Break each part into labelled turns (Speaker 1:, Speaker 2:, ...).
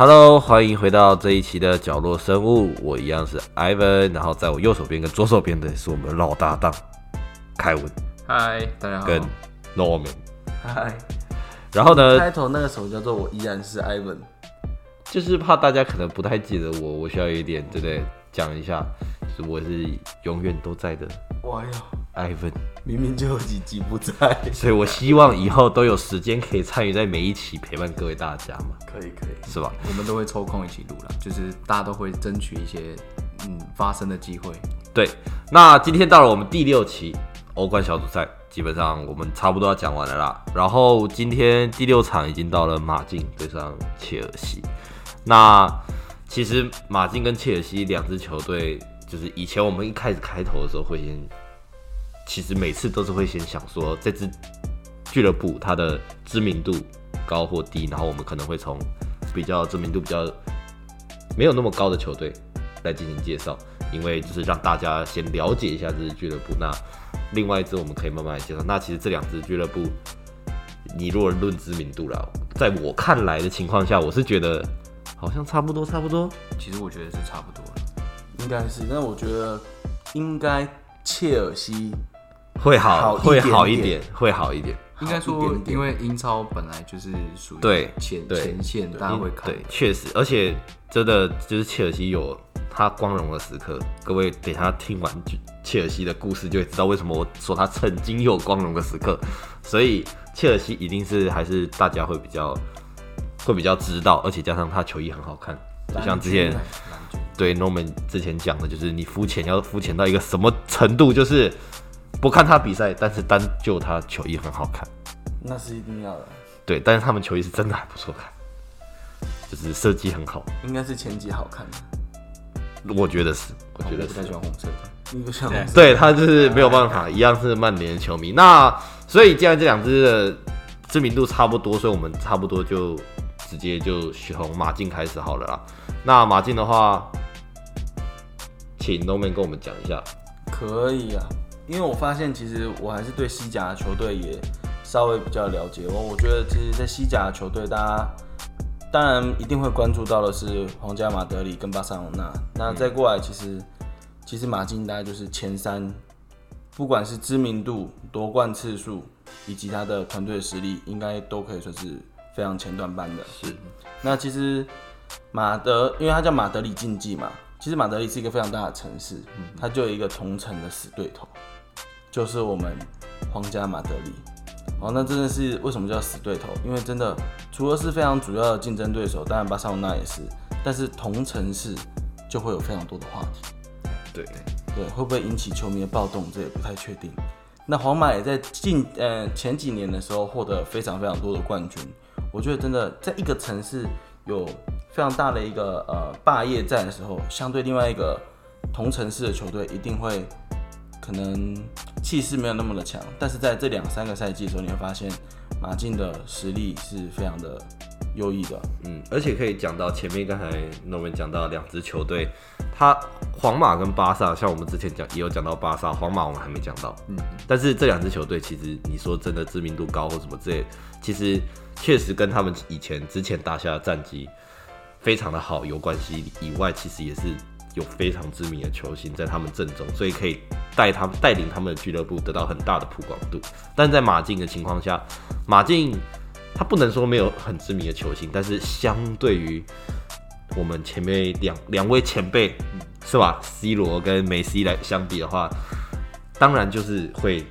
Speaker 1: Hello，欢迎回到这一期的角落生物，我一样是 Ivan，然后在我右手边跟左手边的是我们的老搭档凯文
Speaker 2: 嗨，大家好。
Speaker 1: 跟 Norman，
Speaker 3: 嗨，
Speaker 1: 然后呢，
Speaker 3: 开头那个首叫做《我依然是 Ivan》，
Speaker 1: 就是怕大家可能不太记得我，我需要有一点对不对？讲一下，就是我是永远都在的
Speaker 3: 哇哟
Speaker 1: ，Ivan，
Speaker 3: 明明就有几集不在，
Speaker 1: 所以我希望以后都有时间可以参与在每一期陪伴各位大家嘛，
Speaker 3: 可以可以，
Speaker 1: 是吧？
Speaker 2: 我们都会抽空一起录啦，就是大家都会争取一些嗯发声的机会。
Speaker 1: 对，那今天到了我们第六期欧冠小组赛，基本上我们差不多要讲完了啦。然后今天第六场已经到了马竞对上切尔西。那其实马竞跟切尔西两支球队，就是以前我们一开始开头的时候会先，其实每次都是会先想说这支俱乐部它的知名度高或低，然后我们可能会从比较知名度比较没有那么高的球队来进行介绍，因为就是让大家先了解一下这支俱乐部。那另外一支我们可以慢慢来介绍。那其实这两支俱乐部，你如果论知名度啦，在我看来的情况下，我是觉得好像差不多，差不多。
Speaker 2: 其实我觉得是差不多。
Speaker 3: 应该是，但我觉得应该切尔西
Speaker 1: 会好，
Speaker 3: 好
Speaker 1: 会好一点，会好一点。
Speaker 2: 应该说因为英超本来就是属于
Speaker 1: 对
Speaker 2: 前
Speaker 1: 对
Speaker 2: 前线，大家会看。
Speaker 1: 对，确实，而且真的就是切尔西有他光荣的时刻。各位等一下听完切尔西的故事，就会知道为什么我说他曾经有光荣的时刻。所以切尔西一定是还是大家会比较会比较知道，而且加上他球衣很好看，就像之前对 Norman 之前讲的，就是你肤浅要肤浅到一个什么程度，就是不看他比赛，但是单就他球衣很好看。
Speaker 3: 那是一定要的，
Speaker 1: 对，但是他们球衣是真的还不错看，就是设计很好。
Speaker 3: 应该是前几好看的，
Speaker 1: 我觉得是，我觉得是
Speaker 2: 我不太喜。欢红色的。对
Speaker 1: 对他就是没有办法，一样是曼联的球迷。那所以既然这两支的知名度差不多，所以我们差不多就直接就从马竞开始好了啦。那马竞的话，请 Norman 跟我们讲一下。
Speaker 3: 可以啊，因为我发现其实我还是对西甲的球队也稍微比较了解。我我觉得其实，在西甲的球队，大家当然一定会关注到的是皇家马德里跟巴塞罗那。那再过来，其实其实马竞大概就是前三，不管是知名度、夺冠次数以及他的团队实力，应该都可以说是非常前段班的。
Speaker 1: 是，
Speaker 3: 那其实马德，因为它叫马德里竞技嘛，其实马德里是一个非常大的城市，它就有一个同城的死对头，就是我们皇家马德里。哦，那真的是为什么叫死对头？因为真的除了是非常主要的竞争对手，当然巴塞罗那也是，但是同城市就会有非常多的话题。
Speaker 1: 对，
Speaker 3: 对，会不会引起球迷的暴动，这也不太确定。那皇马也在近呃前几年的时候获得非常非常多的冠军，我觉得真的在一个城市有非常大的一个呃霸业在的时候，相对另外一个同城市的球队一定会可能气势没有那么的强，但是在这两三个赛季的时候，你会发现马竞的实力是非常的优异的。
Speaker 1: 嗯，而且可以讲到前面刚才 Norman 讲到两支球队，他皇马跟巴萨，像我们之前讲也有讲到巴萨，皇马我们还没讲到。嗯，但是这两支球队其实你说真的知名度高或什么之类，其实确实跟他们以前之前打下的战绩非常的好有关系。以外，其实也是有非常知名的球星在他们阵中，所以可以带他带领他们的俱乐部得到很大的曝光度。但在马竞的情况下，马竞他不能说没有很知名的球星，但是相对于我们前面两两位前辈是吧，C 罗跟梅西来相比的话，当然就是会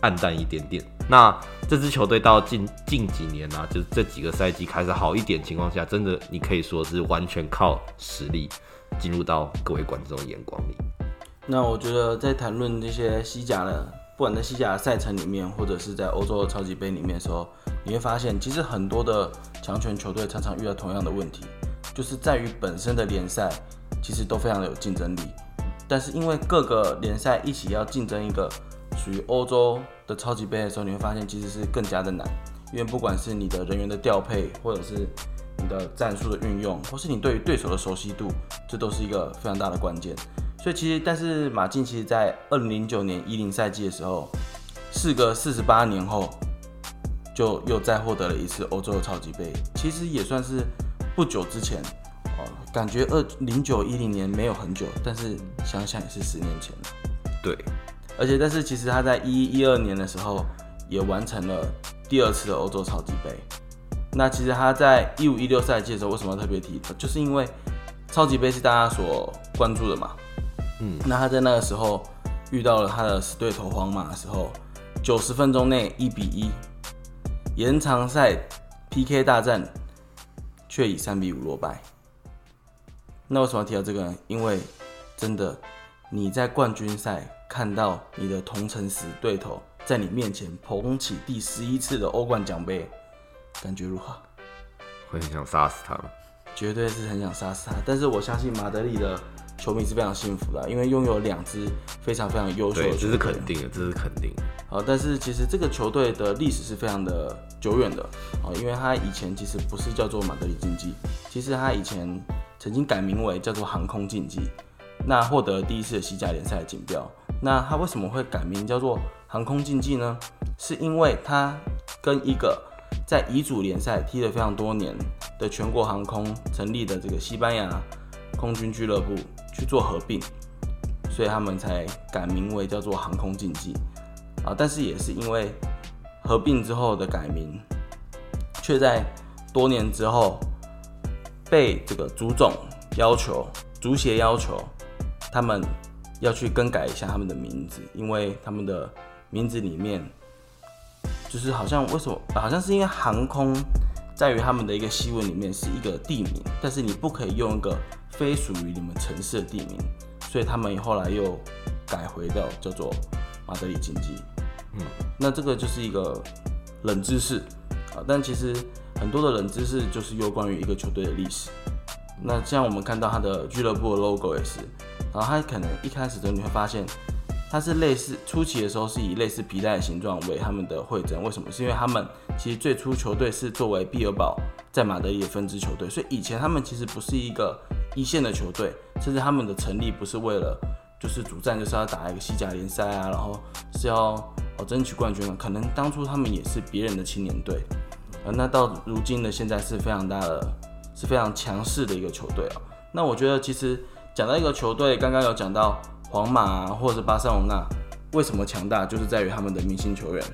Speaker 1: 暗淡一点点。那这支球队到近近几年啊，就是这几个赛季开始好一点情况下，真的你可以说是完全靠实力进入到各位观众的眼光里。
Speaker 3: 那我觉得在谈论这些西甲的，不管在西甲赛程里面，或者是在欧洲的超级杯里面的时候，你会发现，其实很多的强权球队常常遇到同样的问题，就是在于本身的联赛其实都非常的有竞争力，但是因为各个联赛一起要竞争一个属于欧洲的超级杯的时候，你会发现其实是更加的难，因为不管是你的人员的调配，或者是你的战术的运用，或是你对于对手的熟悉度，这都是一个非常大的关键。所以其实，但是马竞其实在二零零九年一零赛季的时候，事隔四十八年后，就又再获得了一次欧洲的超级杯，其实也算是不久之前，哦，感觉二零九一零年没有很久，但是想想也是十年前了。
Speaker 1: 对，
Speaker 3: 而且但是其实他在一一二年的时候也完成了第二次的欧洲超级杯。那其实他在一五一六赛季的时候为什么要特别提？就是因为超级杯是大家所关注的嘛。嗯，那他在那个时候遇到了他的死对头皇马的时候，九十分钟内一比一，延长赛 PK 大战却以三比五落败。那为什么要提到这个呢？因为真的你在冠军赛看到你的同城死对头在你面前捧起第十一次的欧冠奖杯。感觉如何？
Speaker 1: 会很想杀死他吗？
Speaker 3: 绝对是很想杀死他。但是我相信马德里的球迷是非常幸福的，因为拥有两支非常非常优秀的。
Speaker 1: 这是肯定的，这是肯定的。
Speaker 3: 好，但是其实这个球队的历史是非常的久远的啊，因为他以前其实不是叫做马德里竞技，其实他以前曾经改名为叫做航空竞技，那获得第一次的西甲联赛的锦标。那他为什么会改名叫做航空竞技呢？是因为他跟一个在乙组联赛踢了非常多年的全国航空成立的这个西班牙空军俱乐部去做合并，所以他们才改名为叫做航空竞技啊。但是也是因为合并之后的改名，却在多年之后被这个足总要求、足协要求他们要去更改一下他们的名字，因为他们的名字里面。就是好像为什么？好像是因为航空在于他们的一个新闻里面是一个地名，但是你不可以用一个非属于你们城市的地名，所以他们后来又改回到叫做马德里竞技。嗯，那这个就是一个冷知识啊，但其实很多的冷知识就是有关于一个球队的历史。那像我们看到他的俱乐部的 logo 也是，然后他可能一开始的时候你会发现。它是类似初期的时候是以类似皮带的形状为他们的会诊，为什么？是因为他们其实最初球队是作为毕尔堡在马德里的分支球队，所以以前他们其实不是一个一线的球队，甚至他们的成立不是为了就是主战就是要打一个西甲联赛啊，然后是要哦争取冠军可能当初他们也是别人的青年队，呃，那到如今呢，现在是非常大的，是非常强势的一个球队啊。那我觉得其实讲到一个球队，刚刚有讲到。皇马啊或者是巴塞罗那为什么强大，就是在于他们的明星球员。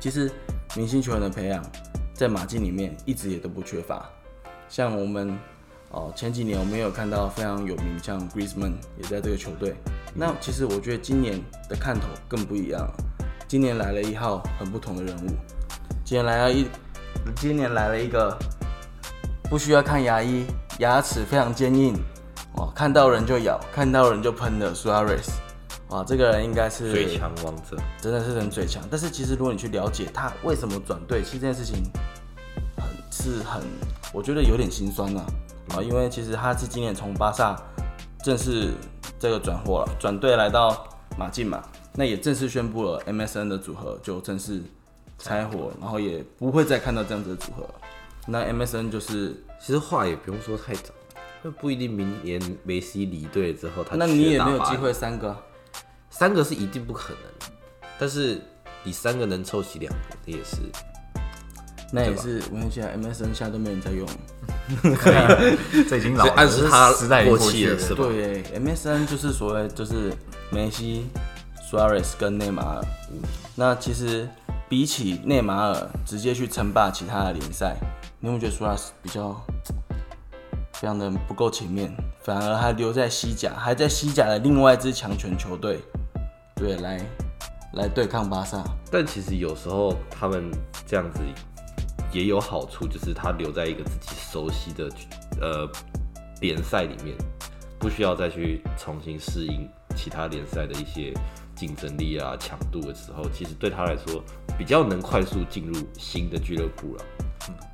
Speaker 3: 其实明星球员的培养，在马竞里面一直也都不缺乏。像我们哦前几年我们有看到非常有名，像 Griezmann 也在这个球队。那其实我觉得今年的看头更不一样，今年来了一号很不同的人物。今年来了一，今年来了一个不需要看牙医，牙齿非常坚硬。哦，看到人就咬，看到人就喷的 Suarez，啊，这个人应该是
Speaker 1: 最强王者，
Speaker 3: 真的是人最强。但是其实如果你去了解他为什么转队，其实这件事情很是很，我觉得有点心酸呐。啊，因为其实他是今年从巴萨正式这个转货了，转队来到马竞嘛，那也正式宣布了 MSN 的组合就正式拆伙，然后也不会再看到这样子的组合。那 MSN 就是，
Speaker 1: 其实话也不用说太早。不一定明年梅西离队之后，他
Speaker 3: 那你也没有机会三个，
Speaker 1: 三个是一定不可能。但是你三个能凑齐两个，这也是，
Speaker 3: 那也是。我看现在 MSN 现在都没人在用，
Speaker 2: 这已经老
Speaker 1: 暗示他
Speaker 2: 时代
Speaker 1: 过气了，是吧？
Speaker 3: 对，MSN 就是所谓就是梅西、Suarez 跟内马尔。那其实比起内马尔直接去称霸其他的联赛，你有没有觉得 Suarez 比较？非常的不够前面，反而还留在西甲，还在西甲的另外一支强权球队，对，来来对抗巴萨。
Speaker 1: 但其实有时候他们这样子也有好处，就是他留在一个自己熟悉的呃联赛里面，不需要再去重新适应其他联赛的一些竞争力啊、强度的时候，其实对他来说比较能快速进入新的俱乐部了。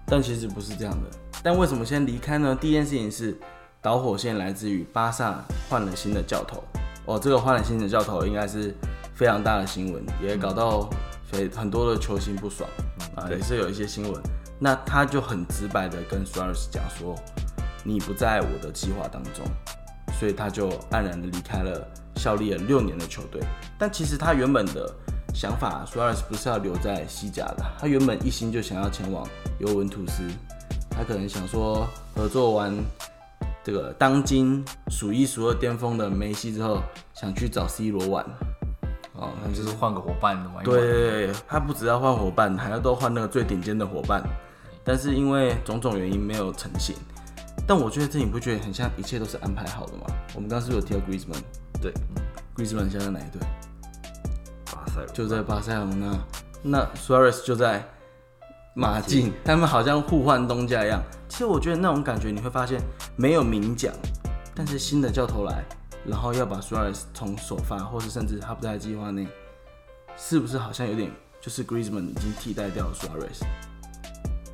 Speaker 3: 但其实不是这样的。但为什么先离开呢？第一件事情是导火线来自于巴萨换了新的教头哦，这个换了新的教头应该是非常大的新闻，也搞到非很多的球星不爽啊，也是有一些新闻。那他就很直白的跟 Suarez 讲说，你不在我的计划当中，所以他就黯然的离开了效力了六年的球队。但其实他原本的想法，Suarez 不是要留在西甲的，他原本一心就想要前往尤文图斯。他他可能想说合作完这个当今数一数二巅峰的梅西之后，想去找 C 罗玩。
Speaker 2: 哦，那就是换个伙伴玩一玩。
Speaker 3: 对对对，他不只要换伙伴，还要都换那个最顶尖的伙伴。但是因为种种原因没有成型。但我觉得这你不觉得很像一切都是安排好的吗？我们刚刚是不是有提到 Griezmann？
Speaker 1: 对
Speaker 3: ，Griezmann 现在在哪一队？
Speaker 1: 巴塞
Speaker 3: 就在巴塞罗那。那 Suarez 就在马竞，他们好像互换东家一样。其实我觉得那种感觉你会发现没有明讲，但是新的教头来，然后要把 Suarez 从首发，或是甚至他不在计划内，是不是好像有点就是 Griezmann 已经替代掉了 Suarez？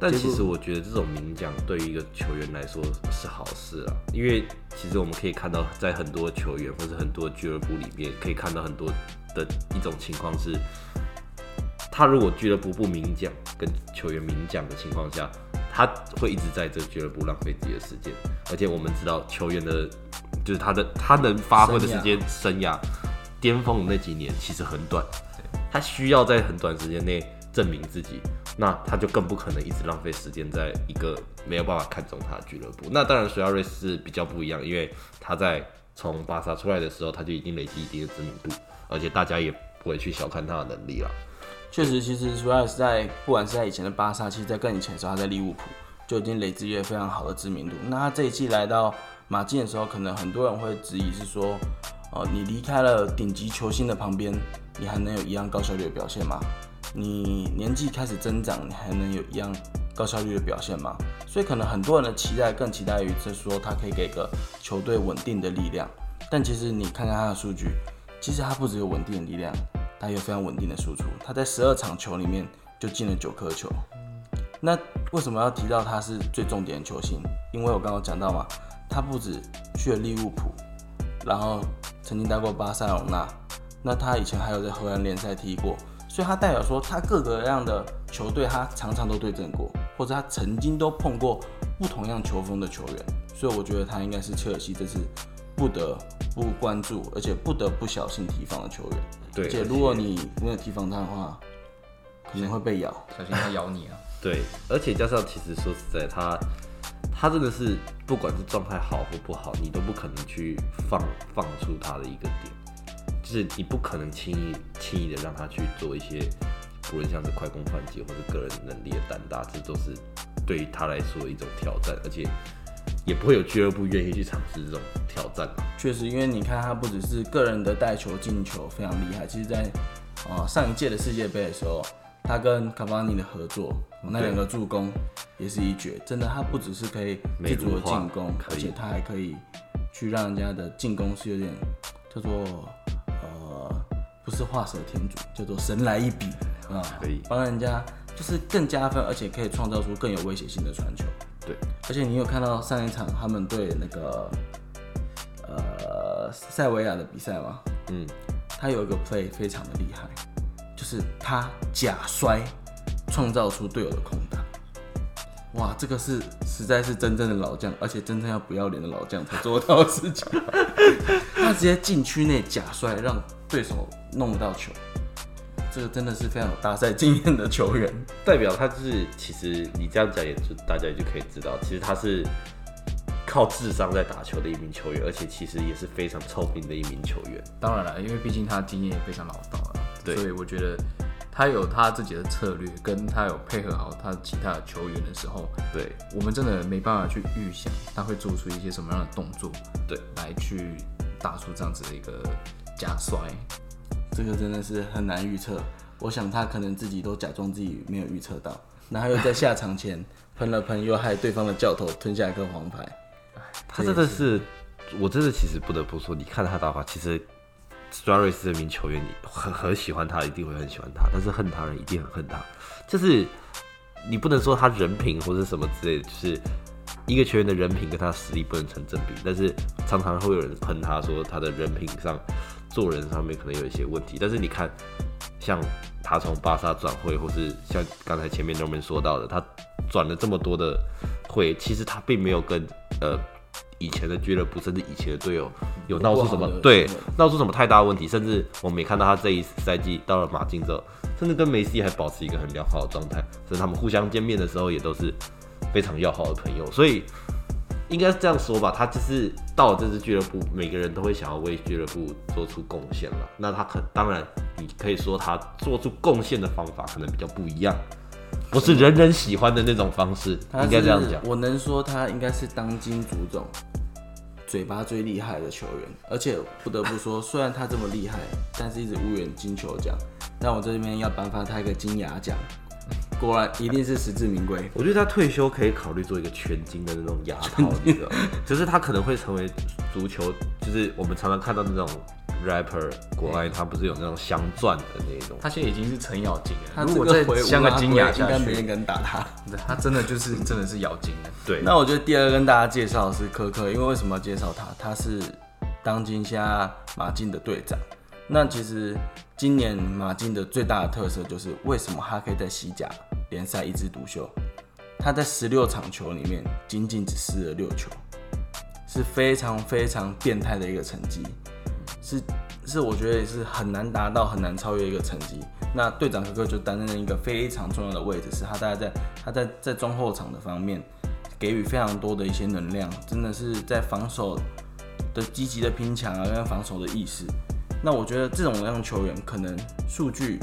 Speaker 1: 但其实我觉得这种明讲对于一个球员来说是好事啊，因为其实我们可以看到，在很多球员或者很多俱乐部里面，可以看到很多的一种情况是，他如果俱乐部不明讲，跟球员明讲的情况下，他会一直在这俱乐部浪费自己的时间，而且我们知道球员的，就是他的他能发挥的时间生涯巅峰的那几年其实很短，他需要在很短时间内证明自己。那他就更不可能一直浪费时间在一个没有办法看中他的俱乐部。那当然，水奥瑞斯比较不一样，因为他在从巴萨出来的时候，他就已经累积一定的知名度，而且大家也不会去小看他的能力了。
Speaker 3: 确实，其实主要是在不管是在以前的巴萨，其实在更以前的时候，他在利物浦就已经累积了非常好的知名度。那他这一季来到马竞的时候，可能很多人会质疑是说，哦，你离开了顶级球星的旁边，你还能有一样高效率的表现吗？你年纪开始增长，你还能有一样高效率的表现吗？所以可能很多人的期待更期待于是说他可以给个球队稳定的力量。但其实你看看他的数据，其实他不只有稳定的力量，他有非常稳定的输出。他在十二场球里面就进了九颗球。那为什么要提到他是最重点的球星？因为我刚刚讲到嘛，他不止去了利物浦，然后曾经待过巴塞罗那，那他以前还有在荷兰联赛踢过。所以他代表说，他各个样的球队，他常常都对阵过，或者他曾经都碰过不同样球风的球员。所以我觉得他应该是切尔西这次不得不关注，而且不得不小心提防的球员。
Speaker 1: 对，
Speaker 3: 而且如果你没有提防他的话，可能会被咬，
Speaker 2: 小心他咬你啊。
Speaker 1: 对，而且加上其实说实在，他他真的是不管是状态好或不好，你都不可能去放放出他的一个点。就是你不可能轻易轻易的让他去做一些，无论像是快攻反击或者个人能力的单打，这都是对于他来说一种挑战，而且也不会有俱乐部愿意去尝试这种挑战。
Speaker 3: 确实，因为你看他不只是个人的带球进球非常厉害，其实在啊上一届的世界杯的时候，他跟卡巴尼的合作，那两个助攻也是一绝。真的，他不只是可以自主的进攻，而且他还可以去让人家的进攻是有点叫做呃。不是画蛇添足，叫做神来一笔啊！
Speaker 1: 可以
Speaker 3: 帮人家，就是更加分，而且可以创造出更有威胁性的传球。
Speaker 1: 对，
Speaker 3: 而且你有看到上一场他们对那个呃塞维亚的比赛吗？嗯，他有一个 play 非常的厉害，就是他假摔创造出队友的空档。哇，这个是实在是真正的老将，而且真正要不要脸的老将才做到的事情。他直接禁区内假摔，让对手。弄不到球，这个真的是非常有大赛经验的球员，
Speaker 1: 代表他就是其实你这样讲，也就大家也就可以知道，其实他是靠智商在打球的一名球员，而且其实也是非常聪明的一名球员。
Speaker 2: 当然了，因为毕竟他经验也非常老道了，对，所以我觉得他有他自己的策略，跟他有配合好他其他的球员的时候，
Speaker 1: 对
Speaker 2: 我们真的没办法去预想他会做出一些什么样的动作，
Speaker 1: 对，
Speaker 2: 来去打出这样子的一个假摔。
Speaker 3: 这个真的是很难预测，我想他可能自己都假装自己没有预测到，然后又在下场前 喷了喷，又害对方的教头吞下一颗黄牌。
Speaker 1: 他真的是，我真的其实不得不说，你看他打法，其实 s 瑞斯这名球员，你很很喜欢他，一定会很喜欢他，但是恨他人一定很恨他。就是你不能说他人品或者什么之类的，就是一个球员的人品跟他实力不能成正比，但是常常会有人喷他说他的人品上。做人上面可能有一些问题，但是你看，像他从巴萨转会，或是像刚才前面 Norman 说到的，他转了这么多的会，其实他并没有跟呃以前的俱乐部，甚至以前的队友有闹出什么对闹出什么太大问题，甚至我们也看到他这一赛季到了马竞之后，甚至跟梅西还保持一个很良好的状态，甚至他们互相见面的时候也都是非常要好的朋友，所以应该是这样说吧。他就是到了这支俱乐部，每个人都会想要为俱乐部做出贡献了。那他可当然，你可以说他做出贡献的方法可能比较不一样，不是人人喜欢的那种方式，应该这样讲。
Speaker 3: 我能说他应该是当今足总。嘴巴最厉害的球员，而且不得不说，虽然他这么厉害，但是一直无缘金球奖。但我这边要颁发他一个金牙奖，果然一定是实至名归。
Speaker 1: 我觉得他退休可以考虑做一个全金的那种牙套，你知道就是他可能会成为足球，就是我们常常看到那种。rapper 国外他不是有那种镶钻的那种，
Speaker 2: 他现在已经是程咬金了。
Speaker 3: 他如果再镶个金牙，应该没人敢打他。
Speaker 2: 他真的就是真的是咬金的。
Speaker 1: 对。
Speaker 3: 那我觉得第二个跟大家介绍是科科，因为为什么要介绍他？他是当今现在马竞的队长。那其实今年马竞的最大的特色就是为什么他可以在西甲联赛一枝独秀？他在十六场球里面仅仅只失了六球，是非常非常变态的一个成绩。是是，我觉得也是很难达到、很难超越一个成绩。那队长哥哥就担任了一个非常重要的位置，是他大概在他在在中后场的方面给予非常多的一些能量，真的是在防守的积极的拼抢啊，跟防守的意识。那我觉得这种样球员，可能数据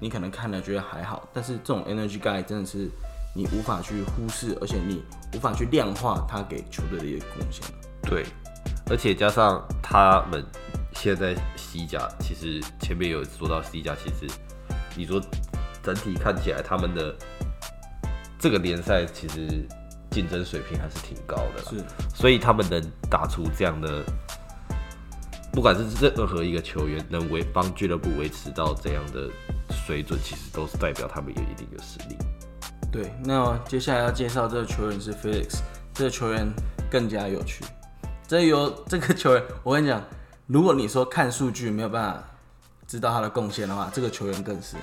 Speaker 3: 你可能看了觉得还好，但是这种 energy guy 真的是你无法去忽视，而且你无法去量化他给球队的一个贡献。
Speaker 1: 对，而且加上他们。现在西甲其实前面有说到西甲，其实你说整体看起来他们的这个联赛其实竞争水平还是挺高的，
Speaker 3: 是，
Speaker 1: 所以他们能打出这样的，不管是任何一个球员能维帮俱乐部维持到这样的水准，其实都是代表他们有一定的实力。
Speaker 3: 对，那接下来要介绍这个球员是 Felix，这个球员更加有趣，这有这个球员，我跟你讲。如果你说看数据没有办法知道他的贡献的话，这个球员更是，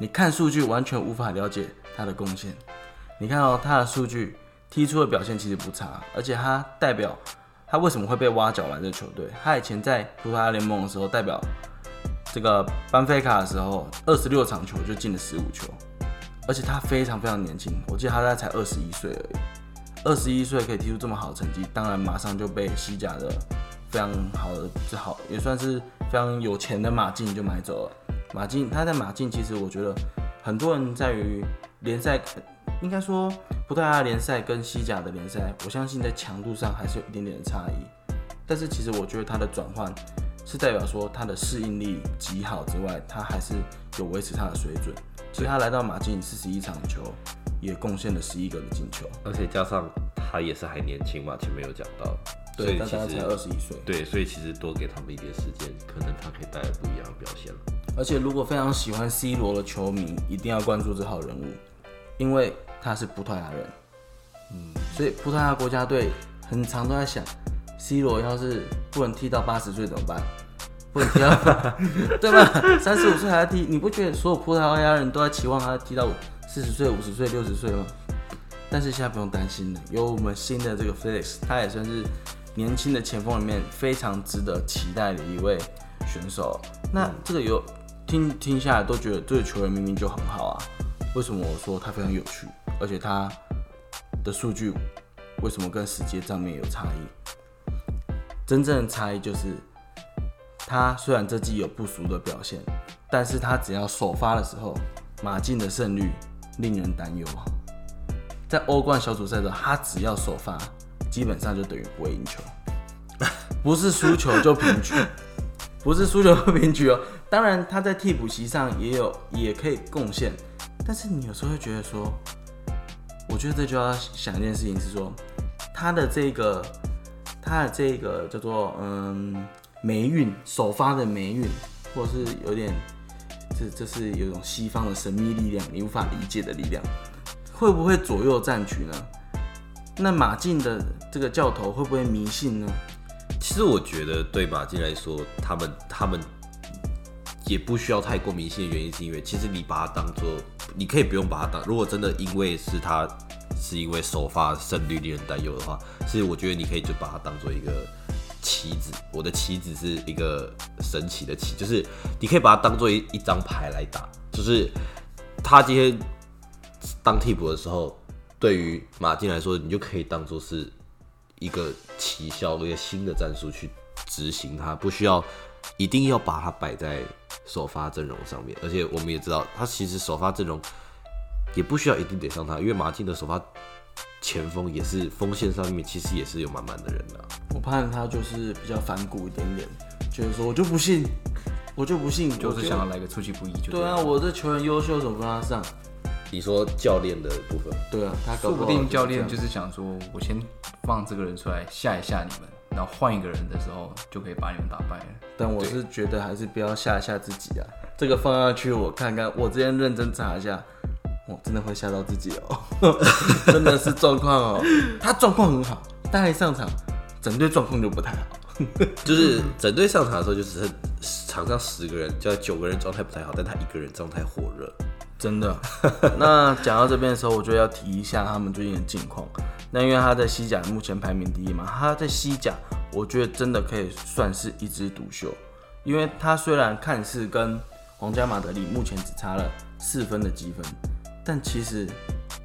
Speaker 3: 你看数据完全无法了解他的贡献。你看哦他的数据踢出的表现其实不差，而且他代表他为什么会被挖角来这球队？他以前在葡萄牙联盟的时候，代表这个班菲卡的时候，二十六场球就进了十五球，而且他非常非常年轻，我记得他才二十一岁而已，二十一岁可以踢出这么好的成绩，当然马上就被西甲的。非常好的，最好也算是非常有钱的马竞就买走了。马竞他在马竞，其实我觉得很多人在于联赛，应该说葡萄牙联赛跟西甲的联赛，我相信在强度上还是有一点点的差异。但是其实我觉得他的转换是代表说他的适应力极好之外，他还是有维持他的水准。所以他来到马竞四十一场球，也贡献了十一个的进球，
Speaker 1: 而且加上他也是还年轻嘛，前面有讲到。
Speaker 3: 对，但他才二十一岁。
Speaker 1: 对，所以其实多给他们一点时间，可能他可以带来不一样的表现了。
Speaker 3: 而且，如果非常喜欢 C 罗的球迷，一定要关注这号人物，因为他是葡萄牙人。嗯，所以葡萄牙国家队很常都在想，C 罗要是不能踢到八十岁怎么办？不能踢到，对吧？三十五岁还在踢，你不觉得所有葡萄牙人都在期望他踢到四十岁、五十岁、六十岁吗？但是现在不用担心了，有我们新的这个 Felix，他也算是。年轻的前锋里面非常值得期待的一位选手，那这个有听听下来都觉得这个球员明明就很好啊，为什么我说他非常有趣，而且他的数据为什么跟实际账面有差异？真正的差异就是他虽然这季有不俗的表现，但是他只要首发的时候，马竞的胜率令人担忧，在欧冠小组赛的他只要首发。基本上就等于不会赢球，不是输球就平局，不是输球就平局哦。当然他在替补席上也有也可以贡献，但是你有时候会觉得说，我觉得这就要想一件事情是说，他的这个他的这个叫做嗯霉运首发的霉运，或者是有点这这是有一种西方的神秘力量，你无法理解的力量，会不会左右战局呢？那马竞的这个教头会不会迷信呢？
Speaker 1: 其实我觉得对马竞来说，他们他们也不需要太过迷信的原因，是因为其实你把它当做，你可以不用把它当。如果真的因为是他是因为首发胜率令人担忧的话，其实我觉得你可以就把它当做一个棋子。我的棋子是一个神奇的棋，就是你可以把它当做一一张牌来打。就是他今天当替补的时候。对于马竞来说，你就可以当做是一个奇效，一个新的战术去执行它，不需要一定要把它摆在首发阵容上面。而且我们也知道，他其实首发阵容也不需要一定得上他，因为马竞的首发前锋也是锋线上面其实也是有满满的人的。
Speaker 3: 我怕他就是比较反骨一点点，就是说我就不信，我就不信，
Speaker 2: 就是想要来个出其不意就
Speaker 3: 对啊，我这球员优秀，怎么不让他上？
Speaker 1: 你说教练的部分，
Speaker 3: 对啊，他
Speaker 2: 说不定教练就是想说，我先放这个人出来吓一吓你们，然后换一个人的时候就可以把你们打败了。
Speaker 3: 但我是觉得还是不要吓一吓自己啊，这个放下去我看看，我之前认真查一下，我真的会吓到自己哦，真的是状况哦，他状况很好，但一上场，整队状况就不太好。
Speaker 1: 就是整队上场的时候，就是场上十个人，就九个人状态不太好，但他一个人状态火热。
Speaker 3: 真的，那讲到这边的时候，我就要提一下他们最近的近况。那因为他在西甲目前排名第一嘛，他在西甲，我觉得真的可以算是一枝独秀。因为他虽然看似跟皇家马德里目前只差了四分的积分，但其实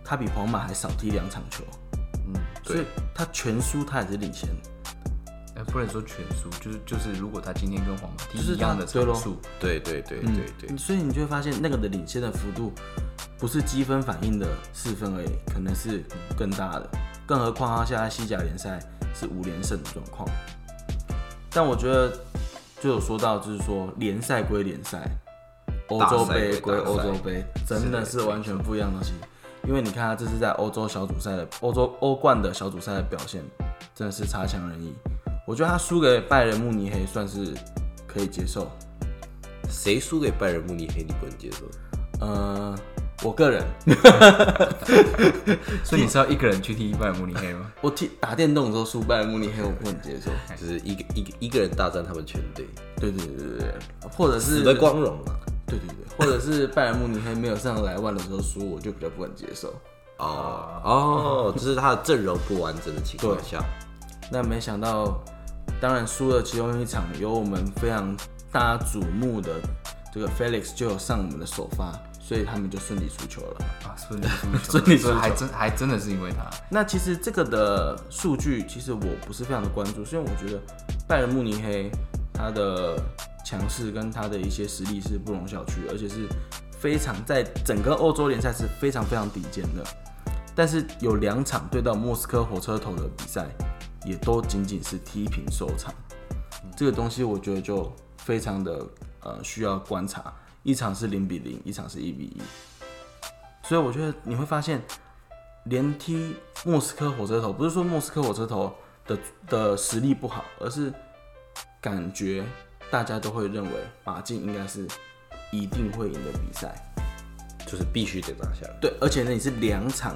Speaker 3: 他比皇马还少踢两场球。嗯，所以他全输他也是领先。
Speaker 2: 不能说全输，就是就是，如果他今天跟皇马踢一样的场数，
Speaker 1: 对对对对对，
Speaker 3: 所以你就会发现那个的领先的幅度不是积分反应的四分而已，可能是更大的。更何况他现在西甲联赛是五连胜的状况。但我觉得就有说到，就是说联赛归联赛，欧洲杯归欧洲杯，真的是完全不一样的东西。因为你看他这是在欧洲小组赛的欧洲欧冠的小组赛的表现，真的是差强人意。我觉得他输给拜仁慕尼黑算是可以接受。
Speaker 1: 谁输给拜仁慕尼黑你不能接受？
Speaker 3: 呃，我个人。
Speaker 2: 所以你是要一个人去踢拜仁慕尼黑吗？
Speaker 3: 我踢打电动的时候输拜仁慕尼黑，我不能接受。
Speaker 1: 就是一个一个一个人大战他们全队。
Speaker 3: 对对对对对，或者是
Speaker 1: 死的光荣啊。
Speaker 3: 对对对，或者是拜仁慕尼黑没有上莱万的时候输，我就比较不能接受。
Speaker 1: 哦哦，就是他的阵容不完整的情况下。
Speaker 3: 那没想到。当然输了其中一场，有我们非常大家瞩目的这个 Felix 就有上我们的首发，所以他们就顺利出球了
Speaker 2: 啊！顺利出球，顺利出球，还真还真的是因为他。
Speaker 3: 那其实这个的数据，其实我不是非常的关注，虽然我觉得拜仁慕尼黑他的强势跟他的一些实力是不容小觑，而且是非常在整个欧洲联赛是非常非常顶尖的。但是有两场对到莫斯科火车头的比赛。也都仅仅是踢平收场，这个东西我觉得就非常的呃需要观察。一场是零比零，一场是一比一，所以我觉得你会发现，连踢莫斯科火车头，不是说莫斯科火车头的的实力不好，而是感觉大家都会认为马竞应该是一定会赢的比赛，
Speaker 1: 就是必须得拿下来。
Speaker 3: 对，而且呢，你是两场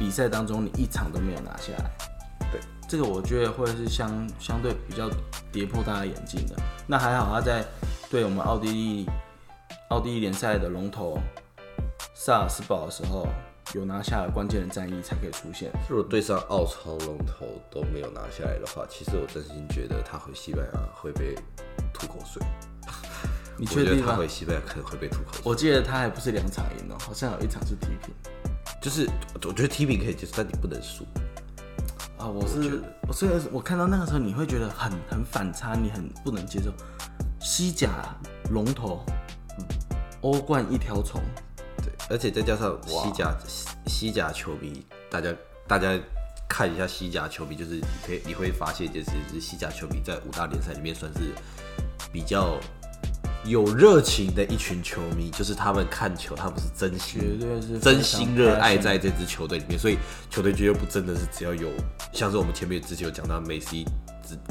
Speaker 3: 比赛当中，你一场都没有拿下来。这个我觉得会是相相对比较跌破大家眼镜的。那还好，他在对我们奥地利奥地利联赛的龙头萨尔斯堡的时候，有拿下了关键的战役才可以出现。
Speaker 1: 如果对上奥超龙头都没有拿下来的话，其实我真心觉得他回西班牙会被吐口水。
Speaker 3: 你确定
Speaker 1: 他回西班牙可能会被吐口水？
Speaker 3: 我记得他还不是两场赢哦，好像有一场是踢平。
Speaker 1: 就是我觉得踢平可以接受，但你不能输。
Speaker 3: 啊，我是我虽然我看到那个时候，你会觉得很很反差，你很不能接受。西甲龙头，欧冠一条虫，
Speaker 1: 对，而且再加上西甲西甲球迷，大家大家看一下西甲球迷，就是你可以你会发现一件事，是西甲球迷在五大联赛里面算是比较。有热情的一群球迷，就是他们看球，他们是真心，
Speaker 3: 绝对是
Speaker 1: 真心热爱在这支球队里面。所以球队俱乐部真的是只要有，像是我们前面之前有讲到，梅西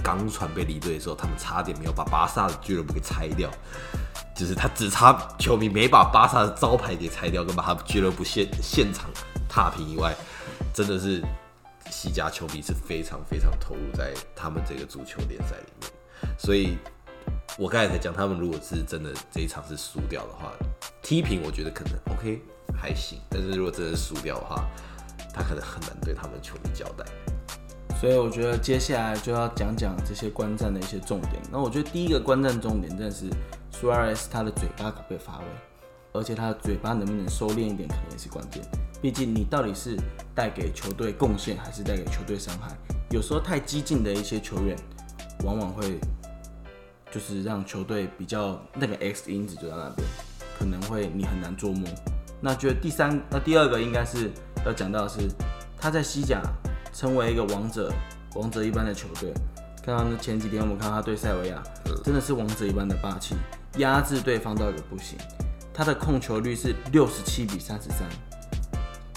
Speaker 1: 刚传被离队的时候，他们差点没有把巴萨的俱乐部给拆掉，就是他只差球迷没把巴萨的招牌给拆掉，跟把他俱乐部现现场踏平以外，真的是西甲球迷是非常非常投入在他们这个足球联赛里面，所以。我刚才才讲，他们如果是真的这一场是输掉的话，踢平我觉得可能 OK 还行，但是如果真的输掉的话，他可能很难对他们球迷交代。
Speaker 3: 所以我觉得接下来就要讲讲这些观战的一些重点。那我觉得第一个观战重点真的是苏亚雷斯他的嘴巴可不可以发威，而且他的嘴巴能不能收敛一点，可能也是关键。毕竟你到底是带给球队贡献，还是带给球队伤害？有时候太激进的一些球员，往往会就是让球队比较那个 X 因子就在那边，可能会你很难捉摸。那觉得第三那第二个应该是要讲到的是他在西甲成为一个王者，王者一般的球队。看到那前几天我们看他对塞维亚，真的是王者一般的霸气，压制对方到一个不行。他的控球率是六十七比三十三，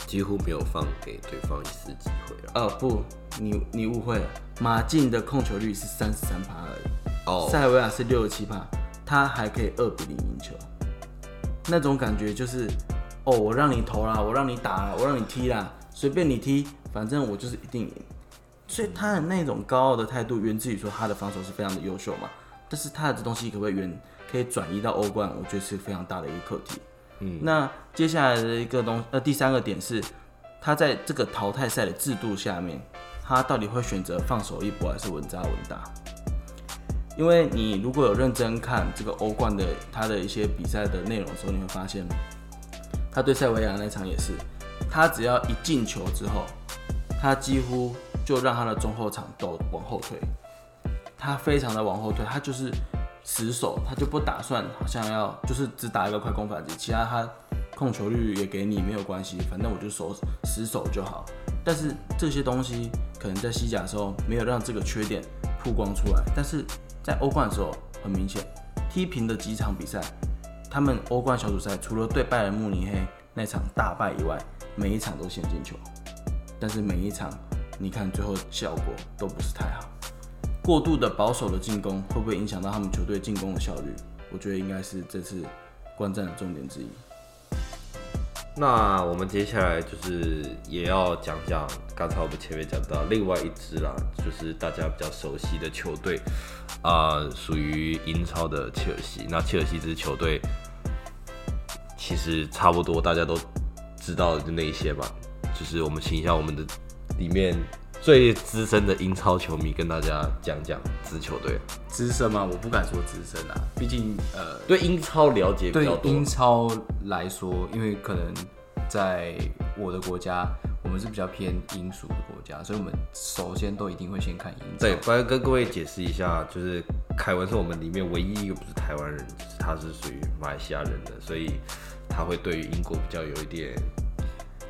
Speaker 1: 几乎没有放给对方一次机会了。
Speaker 3: 呃，不，你你误会了，马竞的控球率是三十三趴而已，
Speaker 1: 哦，
Speaker 3: 塞维亚是六十七趴，他还可以二比零赢球，那种感觉就是，哦，我让你投啦，我让你打啦，我让你踢啦，随便你踢，反正我就是一定赢。所以他的那种高傲的态度源自于说他的防守是非常的优秀嘛，但是他的这东西可不可以源？可以转移到欧冠，我觉得是非常大的一个课题。嗯，那接下来的一个东呃第三个点是，他在这个淘汰赛的制度下面，他到底会选择放手一搏还是稳扎稳打？因为你如果有认真看这个欧冠的他的一些比赛的内容的时候，你会发现，他对塞维亚那场也是，他只要一进球之后，他几乎就让他的中后场都往后退，他非常的往后退，他就是。死守，他就不打算好像要就是只打一个快攻反击，其他他控球率也给你没有关系，反正我就守死守就好。但是这些东西可能在西甲的时候没有让这个缺点曝光出来，但是在欧冠的时候很明显，踢平的几场比赛，他们欧冠小组赛除了对拜仁慕尼黑那场大败以外，每一场都先进球，但是每一场你看最后效果都不是太好。过度的保守的进攻会不会影响到他们球队进攻的效率？我觉得应该是这次观战的重点之一。
Speaker 1: 那我们接下来就是也要讲讲刚才我们前面讲到另外一支啦，就是大家比较熟悉的球队啊，属于英超的切尔西。那切尔西这支球队其实差不多大家都知道的就那一些吧，就是我们请一下我们的里面。最资深的英超球迷跟大家讲讲支球队，
Speaker 2: 资深吗？我不敢说资深啊，毕竟呃，
Speaker 1: 对英超了解比较
Speaker 2: 多。英超来说，因为可能在我的国家，我们是比较偏英属的国家，所以我们首先都一定会先看英超。
Speaker 1: 对，不然跟各位解释一下，就是凯文是我们里面唯一一个不是台湾人，他是属于马来西亚人的，所以他会对于英国比较有一点。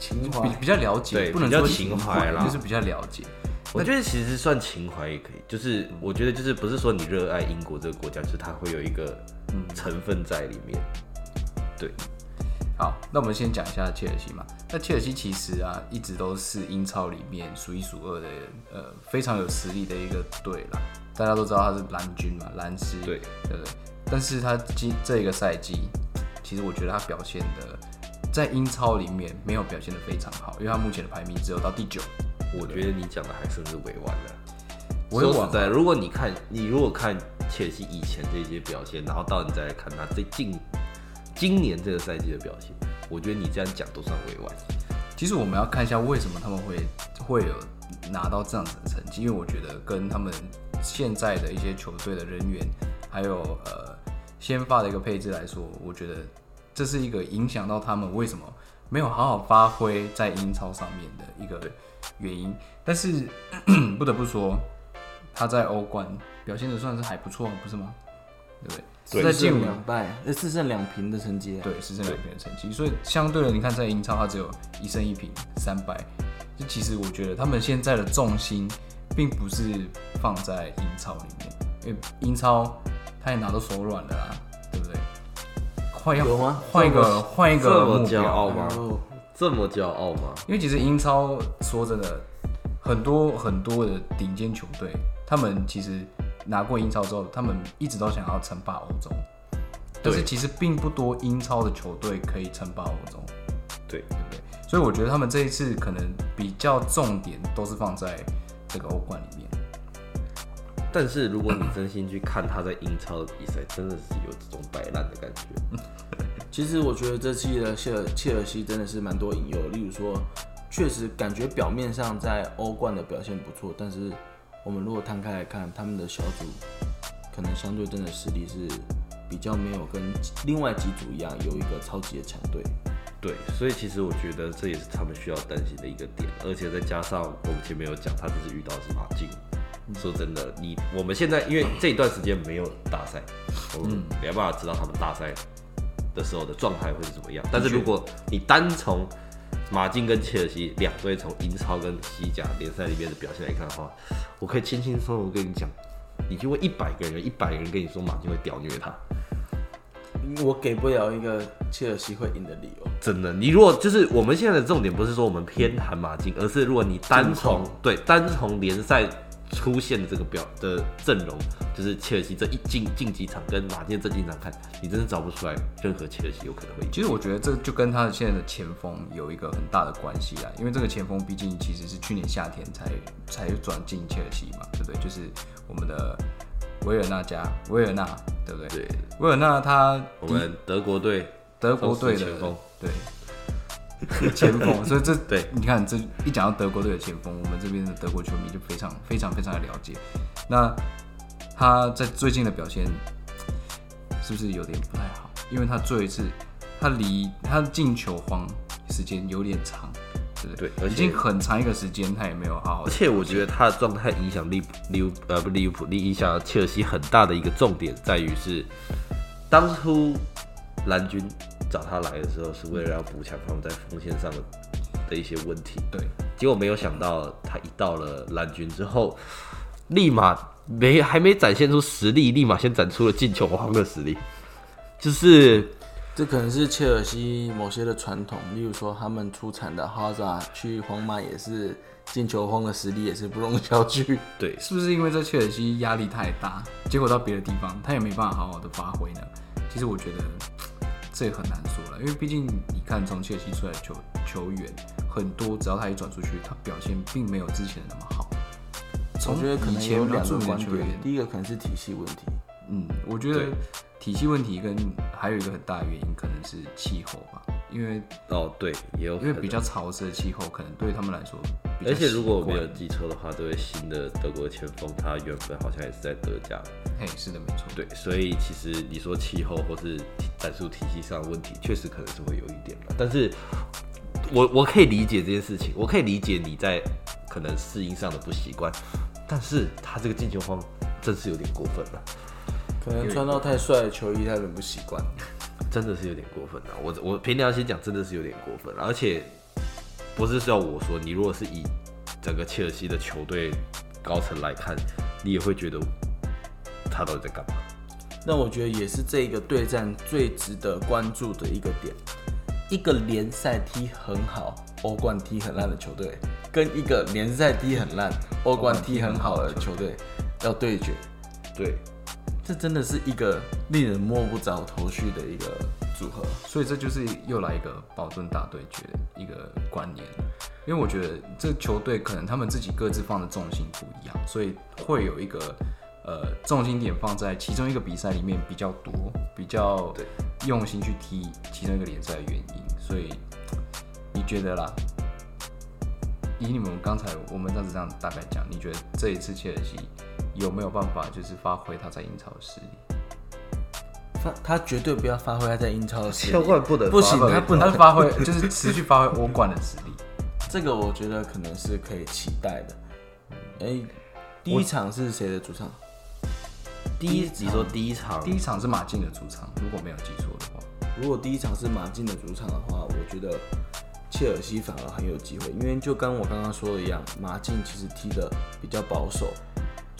Speaker 3: 情怀
Speaker 2: 比比较了解，
Speaker 1: 对，
Speaker 2: 不能
Speaker 1: 说情怀啦，
Speaker 2: 就是比较了解。
Speaker 1: 我觉得其实算情怀也可以，就是我觉得就是不是说你热爱英国这个国家，就是它会有一个成分在里面。对，
Speaker 2: 好，那我们先讲一下切尔西嘛。那切尔西其实啊，一直都是英超里面数一数二的，呃，非常有实力的一个队啦。大家都知道他是蓝军嘛，蓝狮，
Speaker 1: 对，
Speaker 2: 对不对？但是他今这一个赛季，其实我觉得他表现的。在英超里面没有表现的非常好，因为他目前的排名只有到第九。
Speaker 1: 我觉得你讲的还算是委婉了。说实在，如果你看你如果看切尔西以前这些表现，然后到你再来看他最近今年这个赛季的表现，我觉得你这样讲都算委婉。
Speaker 2: 其实我们要看一下为什么他们会会有拿到这样子的成绩，因为我觉得跟他们现在的一些球队的人员，还有呃先发的一个配置来说，我觉得。这是一个影响到他们为什么没有好好发挥在英超上面的一个原因，但是 不得不说，他在欧冠表现的算是还不错，不是吗？对不对？
Speaker 3: 四胜两败，呃，四胜两平的成绩。
Speaker 2: 对，四胜两平的成绩。所以相对的，你看在英超，他只有一胜一平三败。就其实我觉得他们现在的重心并不是放在英超里面，因为英超他也拿到手软了啊。换一个，换一个，换一个目标
Speaker 1: 吗？这么骄傲吗？
Speaker 2: 因为其实英超说真的，很多很多的顶尖球队，他们其实拿过英超之后，他们一直都想要称霸欧洲，但是其实并不多英超的球队可以称霸欧洲，
Speaker 1: 对
Speaker 2: 对不对？所以我觉得他们这一次可能比较重点都是放在这个欧冠里面。
Speaker 1: 但是如果你真心去看他在英超的比赛，真的是有这种摆烂的感觉。
Speaker 3: 其实我觉得这期的切尔切尔西真的是蛮多引诱，例如说，确实感觉表面上在欧冠的表现不错，但是我们如果摊开来看，他们的小组可能相对真的实力是比较没有跟另外几组一样有一个超级的强队。
Speaker 1: 对，所以其实我觉得这也是他们需要担心的一个点，而且再加上我们前面有讲，他只是遇到的是马竞。说真的，你我们现在因为这一段时间没有大赛，我们没办法知道他们大赛的时候的状态会是怎么样。但是如果你单从马竞跟切尔西两队从英超跟西甲联赛里面的表现来看的话，我可以轻轻松松跟你讲，你就问一百个人，一百个人跟你说马竞会屌虐他。
Speaker 3: 我给不了一个切尔西会赢的理由。
Speaker 1: 真的，你如果就是我们现在的重点不是说我们偏袒马竞，而是如果你单从对单从联赛出现的这个表的阵容，就是切尔西这一进竞几场跟马竞这几场看，你真的找不出来任何切尔西有可能会赢。
Speaker 2: 其实我觉得这就跟他现在的前锋有一个很大的关系啊，因为这个前锋毕竟其实是去年夏天才才转进切尔西嘛，对不对？就是我们的维尔纳加，维尔纳，对不对？
Speaker 1: 对，
Speaker 2: 维尔纳他
Speaker 1: 我们德国队
Speaker 2: 德国队的
Speaker 1: 前锋，
Speaker 2: 对。前锋，所以这
Speaker 1: 对
Speaker 2: 你看，这一讲到德国队的前锋，我们这边的德国球迷就非常非常非常的了解。那他在最近的表现是不是有点不太好？因为他最后一次他离他进球荒时间有点长，对不对？
Speaker 1: 对而且
Speaker 2: 已经很长一个时间，他也没有好好
Speaker 1: 而。且我觉得他的状态影响利利物呃不利物浦利影响切尔西很大的一个重点在于是，当初蓝军找他来的时候是为了要补强他们在锋线上的的一些问题，
Speaker 2: 对，
Speaker 1: 结果没有想到他一到了蓝军之后，立马没还没展现出实力，立马先展出了进球荒的实力，就是
Speaker 3: 这可能是切尔西某些的传统，例如说他们出产的哈扎去皇马也是进球荒的实力也是不容小觑。
Speaker 1: 对
Speaker 2: 是不是因为在切尔西压力太大，结果到别的地方他也没办法好好的发挥呢？其实我觉得这也很难说了，因为毕竟你看从切尔西出来球球员很多，只要他一转出去，他表现并没有之前的那么好。从
Speaker 3: 我觉得可能
Speaker 2: 以前
Speaker 3: 有两个观点第一个可能是体系问题，
Speaker 2: 嗯，我觉得
Speaker 1: 对
Speaker 2: 体系问题跟还有一个很大的原因可能是气候吧，因为
Speaker 1: 哦对，也有
Speaker 2: 因为比较潮湿的气候，可能对他们来说比较
Speaker 1: 而且如果我没有记错的话，这位新的德国前锋他原本好像也是在德甲。
Speaker 2: 嘿，是的，没错，
Speaker 1: 对，所以其实你说气候或是战术体系上的问题，确实可能是会有一点的。但是我我可以理解这件事情，我可以理解你在可能适应上的不习惯，但是他这个进球荒真是有点过分了，
Speaker 3: 可能穿到太帅的球衣他有点不习惯。
Speaker 1: 真的是有点过分了。我我凭良心讲，真的是有点过分了，而且不是要我说，你如果是以整个切尔西的球队高层来看，你也会觉得他到底在干嘛？
Speaker 3: 那我觉得也是这个对战最值得关注的一个点。一个联赛踢很好、欧冠踢很烂的球队，跟一个联赛踢很烂、欧冠踢很好的球队要对决，
Speaker 1: 对，
Speaker 3: 这真的是一个令人摸不着头绪的一个组合。
Speaker 2: 所以这就是又来一个保盾大对决的一个观念，因为我觉得这球队可能他们自己各自放的重心不一样，所以会有一个呃重心点放在其中一个比赛里面比较多，比较
Speaker 1: 对
Speaker 2: 用心去踢其中一个联赛的原因。所以你觉得啦？以你们刚才我们这样子这样大概讲，你觉得这一次切尔西有没有办法就是发挥他在英超的实力？
Speaker 3: 发他绝对不要发挥他在英超的实力，
Speaker 1: 不能
Speaker 3: 不行他不能
Speaker 2: 发挥 就是持续发挥欧冠的实力。
Speaker 3: 这个我觉得可能是可以期待的。哎、第一场是谁的主场？
Speaker 1: 第一，你说第一场，
Speaker 2: 第一场是马竞的主场，如果没有记错的话。
Speaker 3: 如果第一场是马竞的主场的话，我觉得切尔西反而很有机会，因为就跟我刚刚说的一样，马竞其实踢的比较保守，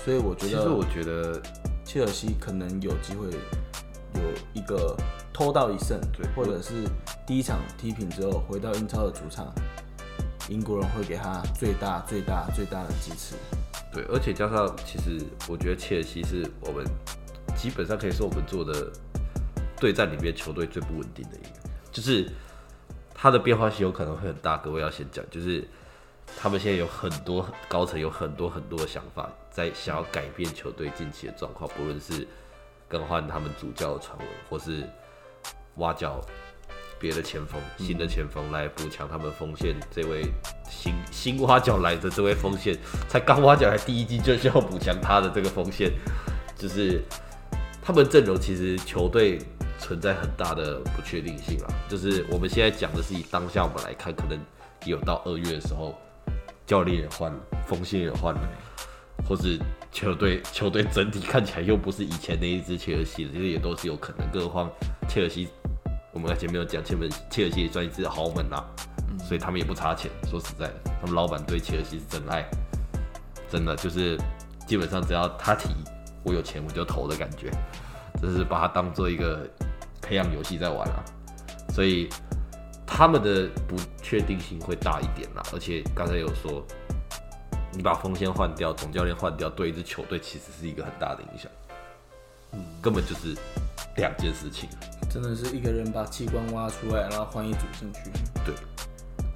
Speaker 3: 所以我觉得
Speaker 1: 其实我觉得
Speaker 3: 切尔西可能有机会有一个偷到一胜，
Speaker 1: 对
Speaker 3: 或者是第一场踢平之后回到英超的主场，英国人会给他最大最大最大的支持。
Speaker 1: 对，而且加上其实我觉得切尔西是我们基本上可以说我们做的对战里面球队最不稳定的一个，就是它的变化性有可能会很大。各位要先讲，就是他们现在有很多高层有很多很多的想法，在想要改变球队近期的状况，不论是更换他们主教的传闻，或是挖角别的前锋、新的前锋来补强他们锋线。这位新新挖角来的这位锋线，才刚挖角来第一季就需要补强他的这个锋线，就是他们阵容其实球队存在很大的不确定性啦。就是我们现在讲的是以当下我们来看，可能有到二月的时候，教练也换了，锋线也换了，或是球队球队整体看起来又不是以前那一支切尔西了，这些也都是有可能。更何况切尔西，我们前面有讲，切尔切尔西也算一支豪门啦，所以他们也不差钱。说实在的，他们老板对切尔西是真爱，真的就是基本上只要他提，我有钱我就投的感觉，就是把它当做一个培养游戏在玩啊。所以他们的不确定性会大一点啦，而且刚才有说，你把锋线换掉，总教练换掉，对一支球队其实是一个很大的影响，嗯，根本就是两件事情。
Speaker 3: 真的是一个人把器官挖出来，然后换一组进去。
Speaker 1: 对，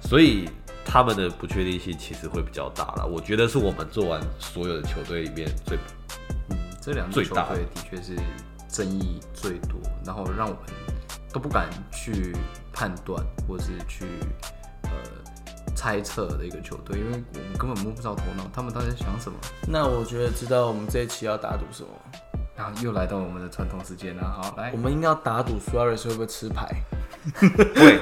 Speaker 1: 所以他们的不确定性其实会比较大了。我觉得是我们做完所有的球队里面最，
Speaker 2: 嗯，这两支球队的确是争议最多，然后让我们都不敢去判断或是去呃猜测的一个球队，因为我们根本摸不着头脑，他们到底在想什么。
Speaker 3: 那我觉得知道我们这一期要打赌什么。
Speaker 2: 然后又来到我们的传统时间了，好来，
Speaker 3: 我们应该要打赌 Suarez 会不会吃牌？
Speaker 1: 会，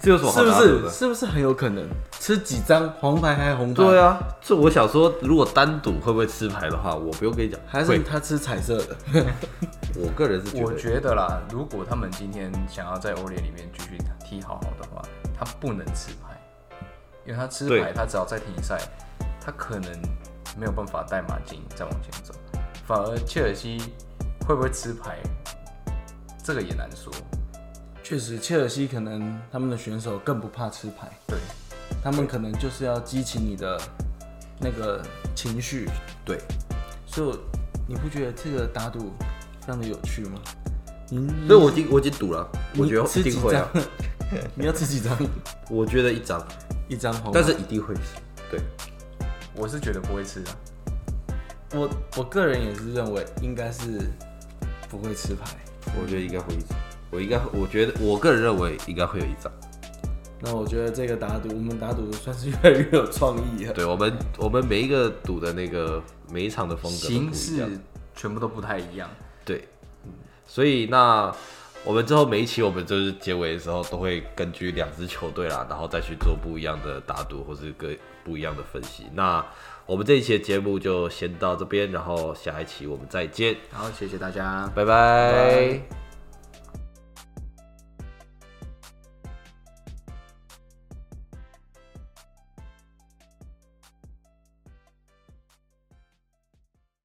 Speaker 1: 这有什么
Speaker 3: 是不是？是不是很有可能吃几张黄牌还是红牌？
Speaker 1: 对啊，这我想说，如果单赌会不会吃牌的话，我不用跟你讲，
Speaker 3: 还是他吃彩色的。
Speaker 1: 我个人是觉得，
Speaker 2: 我觉得啦，如果他们今天想要在欧联里面继续踢好好的话，他不能吃牌，因为他吃牌，他只要再停赛，他可能没有办法带马竞再往前走。反而切尔西会不会吃牌，这个也难说。
Speaker 3: 确实，切尔西可能他们的选手更不怕吃牌，
Speaker 2: 对
Speaker 3: 他们可能就是要激起你的那个情绪。
Speaker 1: 对，
Speaker 3: 所以你不觉得这个打赌非常的有趣吗？
Speaker 1: 所以我已经我已经赌了，我觉得一定会啊。
Speaker 3: 你要吃几张？
Speaker 1: 我觉得一张，
Speaker 3: 一张红，
Speaker 1: 但是一定会吃。对，
Speaker 2: 我是觉得不会吃的。
Speaker 3: 我我个人也是认为应该是不会吃牌，
Speaker 1: 我觉得应该会一张，我应该我觉得我个人认为应该会有一张。
Speaker 3: 那我觉得这个打赌，我们打赌算是越来越有创意了。
Speaker 1: 对我们我们每一个赌的那个每一场的风格
Speaker 2: 形式全部都不太一样。
Speaker 1: 对，所以那我们之后每一期我们就是结尾的时候都会根据两支球队啦，然后再去做不一样的打赌或是各不一样的分析。那我们这一期的节目就先到这边，然后下一期我们再见。
Speaker 2: 好，谢谢大家，
Speaker 1: 拜拜。